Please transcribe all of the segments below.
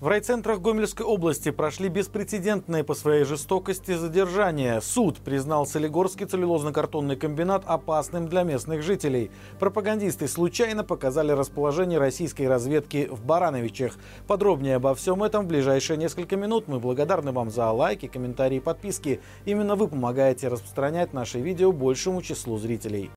В райцентрах Гомельской области прошли беспрецедентные по своей жестокости задержания. Суд признал Солигорский целлюлозно-картонный комбинат опасным для местных жителей. Пропагандисты случайно показали расположение российской разведки в Барановичах. Подробнее обо всем этом в ближайшие несколько минут. Мы благодарны вам за лайки, комментарии и подписки. Именно вы помогаете распространять наши видео большему числу зрителей.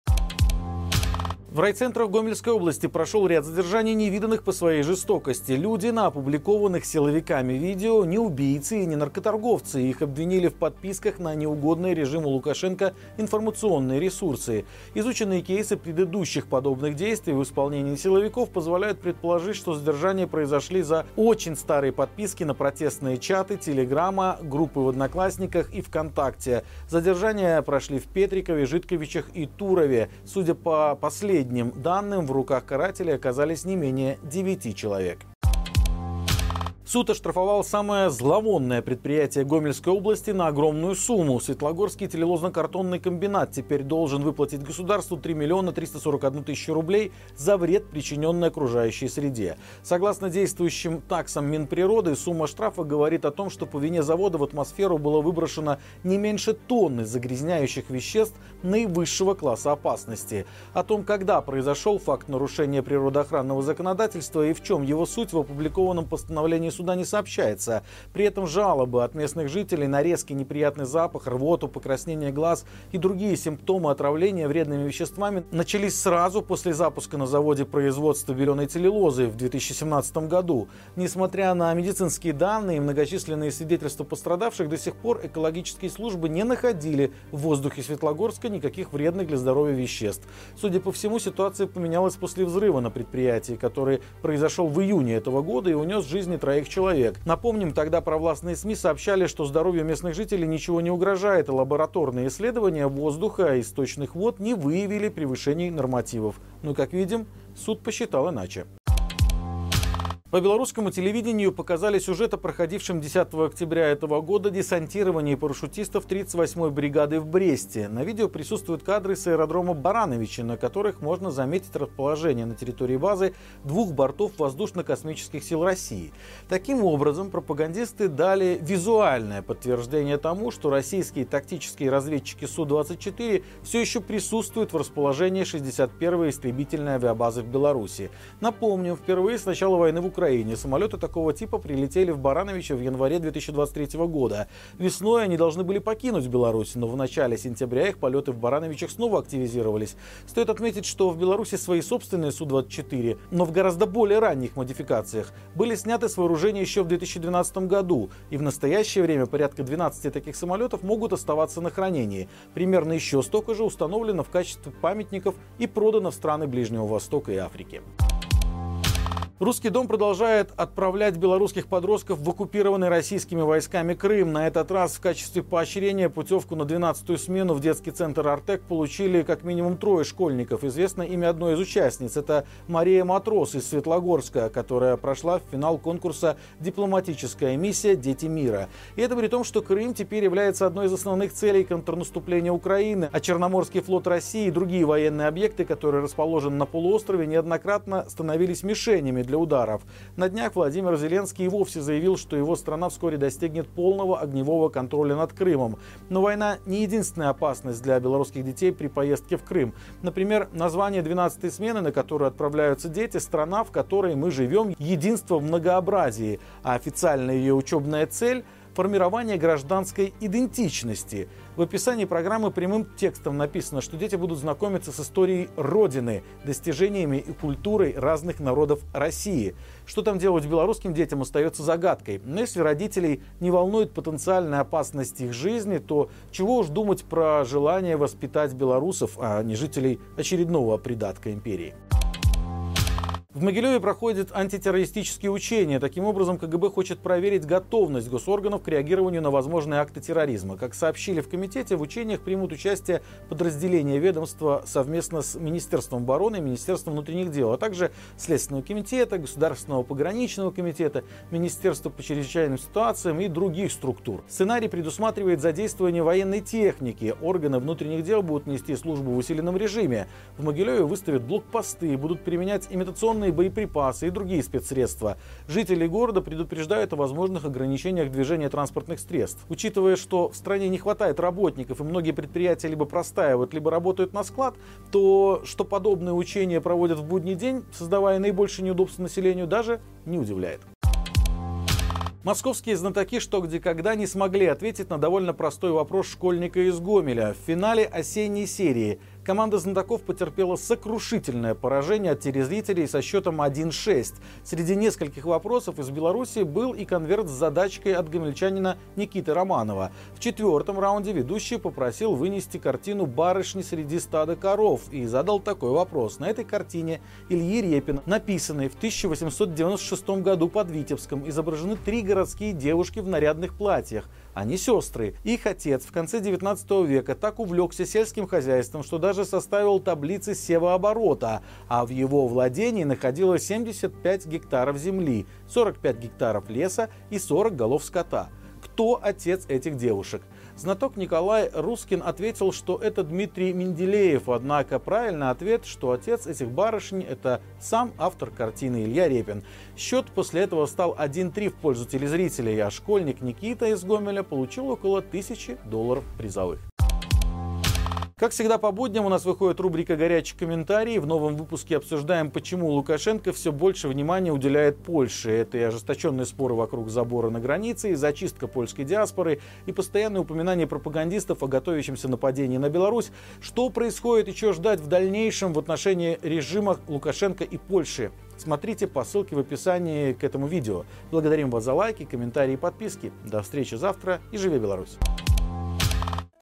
В райцентрах Гомельской области прошел ряд задержаний, невиданных по своей жестокости. Люди на опубликованных силовиками видео не убийцы и не наркоторговцы. Их обвинили в подписках на неугодные режиму Лукашенко информационные ресурсы. Изученные кейсы предыдущих подобных действий в исполнении силовиков позволяют предположить, что задержания произошли за очень старые подписки на протестные чаты, телеграмма, группы в Одноклассниках и ВКонтакте. Задержания прошли в Петрикове, Житковичах и Турове. Судя по последним последним данным в руках карателей оказались не менее 9 человек. Суд оштрафовал самое зловонное предприятие Гомельской области на огромную сумму. Светлогорский телелозно-картонный комбинат теперь должен выплатить государству 3 миллиона 341 тысячу рублей за вред, причиненный окружающей среде. Согласно действующим таксам Минприроды, сумма штрафа говорит о том, что по вине завода в атмосферу было выброшено не меньше тонны загрязняющих веществ наивысшего класса опасности. О том, когда произошел факт нарушения природоохранного законодательства и в чем его суть в опубликованном постановлении суда суда не сообщается. При этом жалобы от местных жителей на резкий неприятный запах, рвоту, покраснение глаз и другие симптомы отравления вредными веществами начались сразу после запуска на заводе производства беленой целлюлозы в 2017 году. Несмотря на медицинские данные и многочисленные свидетельства пострадавших, до сих пор экологические службы не находили в воздухе Светлогорска никаких вредных для здоровья веществ. Судя по всему, ситуация поменялась после взрыва на предприятии, который произошел в июне этого года и унес жизни троих человек. Напомним, тогда провластные СМИ сообщали, что здоровью местных жителей ничего не угрожает, и лабораторные исследования воздуха и источных вод не выявили превышений нормативов. Но, как видим, суд посчитал иначе. По белорусскому телевидению показали сюжет о проходившем 10 октября этого года десантировании парашютистов 38-й бригады в Бресте. На видео присутствуют кадры с аэродрома Барановичи, на которых можно заметить расположение на территории базы двух бортов воздушно-космических сил России. Таким образом, пропагандисты дали визуальное подтверждение тому, что российские тактические разведчики Су-24 все еще присутствуют в расположении 61-й истребительной авиабазы в Беларуси. Напомню, впервые с начала войны в Украине Украине. Самолеты такого типа прилетели в Барановича в январе 2023 года. Весной они должны были покинуть Беларусь, но в начале сентября их полеты в Барановичах снова активизировались. Стоит отметить, что в Беларуси свои собственные Су-24, но в гораздо более ранних модификациях, были сняты с вооружения еще в 2012 году. И в настоящее время порядка 12 таких самолетов могут оставаться на хранении. Примерно еще столько же установлено в качестве памятников и продано в страны Ближнего Востока и Африки. Русский дом продолжает отправлять белорусских подростков в оккупированный российскими войсками Крым. На этот раз в качестве поощрения путевку на 12-ю смену в детский центр «Артек» получили как минимум трое школьников. Известно имя одной из участниц. Это Мария Матрос из Светлогорска, которая прошла в финал конкурса «Дипломатическая миссия. Дети мира». И это при том, что Крым теперь является одной из основных целей контрнаступления Украины, а Черноморский флот России и другие военные объекты, которые расположены на полуострове, неоднократно становились мишенями для для ударов. На днях Владимир Зеленский и вовсе заявил, что его страна вскоре достигнет полного огневого контроля над Крымом. Но война не единственная опасность для белорусских детей при поездке в Крым. Например, название 12-й смены, на которую отправляются дети, страна, в которой мы живем, единство в многообразии, а официальная ее учебная цель – формирование гражданской идентичности. В описании программы прямым текстом написано, что дети будут знакомиться с историей Родины, достижениями и культурой разных народов России. Что там делать белорусским детям остается загадкой. Но если родителей не волнует потенциальная опасность их жизни, то чего уж думать про желание воспитать белорусов, а не жителей очередного придатка империи. В Могилеве проходят антитеррористические учения. Таким образом, КГБ хочет проверить готовность госорганов к реагированию на возможные акты терроризма. Как сообщили в комитете, в учениях примут участие подразделения ведомства совместно с Министерством обороны и Министерством внутренних дел, а также Следственного комитета, Государственного пограничного комитета, Министерства по чрезвычайным ситуациям и других структур. Сценарий предусматривает задействование военной техники. Органы внутренних дел будут нести службу в усиленном режиме. В Могилеве выставят блокпосты и будут применять имитационные патроны, боеприпасы и другие спецсредства. Жители города предупреждают о возможных ограничениях движения транспортных средств. Учитывая, что в стране не хватает работников и многие предприятия либо простаивают, либо работают на склад, то что подобные учения проводят в будний день, создавая наибольшее неудобство населению, даже не удивляет. Московские знатоки «Что, где, когда» не смогли ответить на довольно простой вопрос школьника из Гомеля в финале осенней серии – команда знатоков потерпела сокрушительное поражение от телезрителей со счетом 1-6. Среди нескольких вопросов из Беларуси был и конверт с задачкой от гомельчанина Никиты Романова. В четвертом раунде ведущий попросил вынести картину «Барышни среди стада коров» и задал такой вопрос. На этой картине Ильи Репина, написанной в 1896 году под Витебском, изображены три городские девушки в нарядных платьях – они сестры. Их отец в конце 19 века так увлекся сельским хозяйством, что даже составил таблицы севооборота, а в его владении находилось 75 гектаров земли, 45 гектаров леса и 40 голов скота. Кто отец этих девушек? Знаток Николай Рускин ответил, что это Дмитрий Менделеев, однако правильный ответ, что отец этих барышень – это сам автор картины Илья Репин. Счет после этого стал 1-3 в пользу телезрителей, а школьник Никита из Гомеля получил около тысячи долларов призовых. Как всегда по будням у нас выходит рубрика «Горячие комментарии». В новом выпуске обсуждаем, почему Лукашенко все больше внимания уделяет Польше. Это и ожесточенные споры вокруг забора на границе, и зачистка польской диаспоры, и постоянное упоминание пропагандистов о готовящемся нападении на Беларусь. Что происходит и что ждать в дальнейшем в отношении режима Лукашенко и Польши? Смотрите по ссылке в описании к этому видео. Благодарим вас за лайки, комментарии и подписки. До встречи завтра и живи Беларусь!